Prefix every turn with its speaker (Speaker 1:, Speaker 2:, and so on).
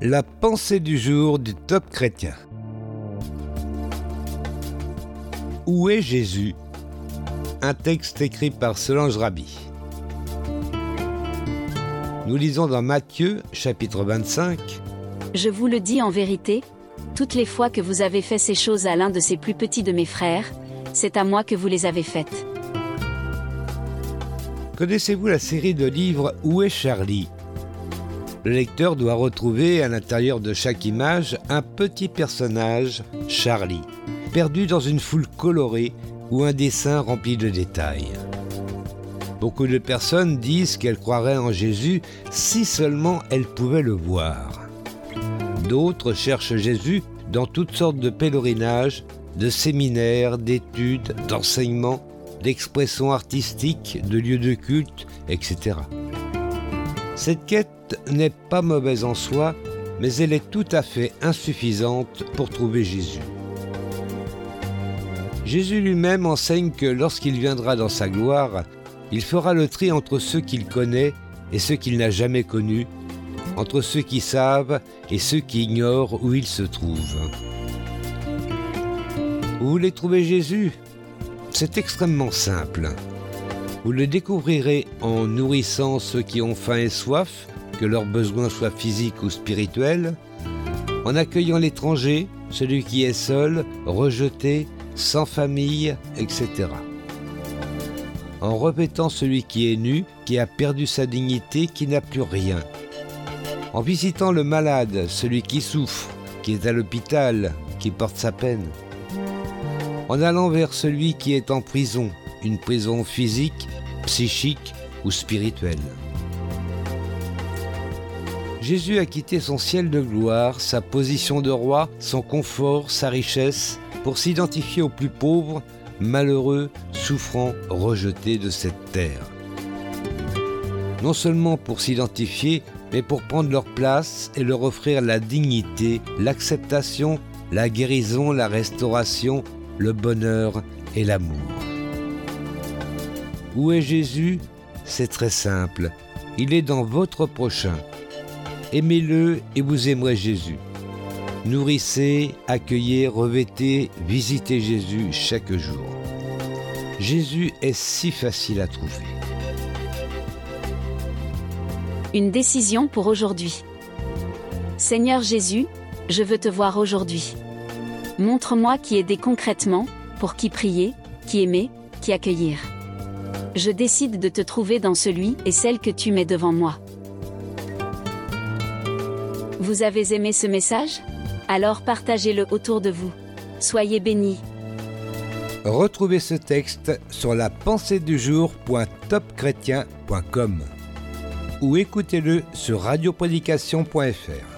Speaker 1: La pensée du jour du top chrétien. Où est Jésus? Un texte écrit par Solange Rabi. Nous lisons dans Matthieu chapitre 25.
Speaker 2: Je vous le dis en vérité, toutes les fois que vous avez fait ces choses à l'un de ces plus petits de mes frères, c'est à moi que vous les avez faites.
Speaker 1: Connaissez-vous la série de livres Où est Charlie? Le lecteur doit retrouver à l'intérieur de chaque image un petit personnage, Charlie, perdu dans une foule colorée ou un dessin rempli de détails. Beaucoup de personnes disent qu'elles croiraient en Jésus si seulement elles pouvaient le voir. D'autres cherchent Jésus dans toutes sortes de pèlerinages, de séminaires, d'études, d'enseignements, d'expressions artistiques, de lieux de culte, etc. Cette quête n'est pas mauvaise en soi, mais elle est tout à fait insuffisante pour trouver Jésus. Jésus lui-même enseigne que lorsqu'il viendra dans sa gloire, il fera le tri entre ceux qu'il connaît et ceux qu'il n'a jamais connus, entre ceux qui savent et ceux qui ignorent où il se trouve. Vous voulez trouver Jésus? C'est extrêmement simple. Vous le découvrirez en nourrissant ceux qui ont faim et soif, que leurs besoins soient physiques ou spirituels, en accueillant l'étranger, celui qui est seul, rejeté, sans famille, etc. En répétant celui qui est nu, qui a perdu sa dignité, qui n'a plus rien. En visitant le malade, celui qui souffre, qui est à l'hôpital, qui porte sa peine. En allant vers celui qui est en prison, une prison physique, psychique ou spirituelle. Jésus a quitté son ciel de gloire, sa position de roi, son confort, sa richesse, pour s'identifier aux plus pauvres, malheureux, souffrants, rejetés de cette terre. Non seulement pour s'identifier, mais pour prendre leur place et leur offrir la dignité, l'acceptation, la guérison, la restauration, le bonheur et l'amour. Où est Jésus? C'est très simple. Il est dans votre prochain. Aimez-le et vous aimerez Jésus. Nourrissez, accueillez, revêtez, visitez Jésus chaque jour. Jésus est si facile à trouver.
Speaker 2: Une décision pour aujourd'hui. Seigneur Jésus, je veux te voir aujourd'hui. Montre-moi qui aider concrètement, pour qui prier, qui aimer, qui accueillir je décide de te trouver dans celui et celle que tu mets devant moi. Vous avez aimé ce message? Alors partagez-le autour de vous. Soyez bénis.
Speaker 1: Retrouvez ce texte sur la ou écoutez-le sur radioprédication.fr.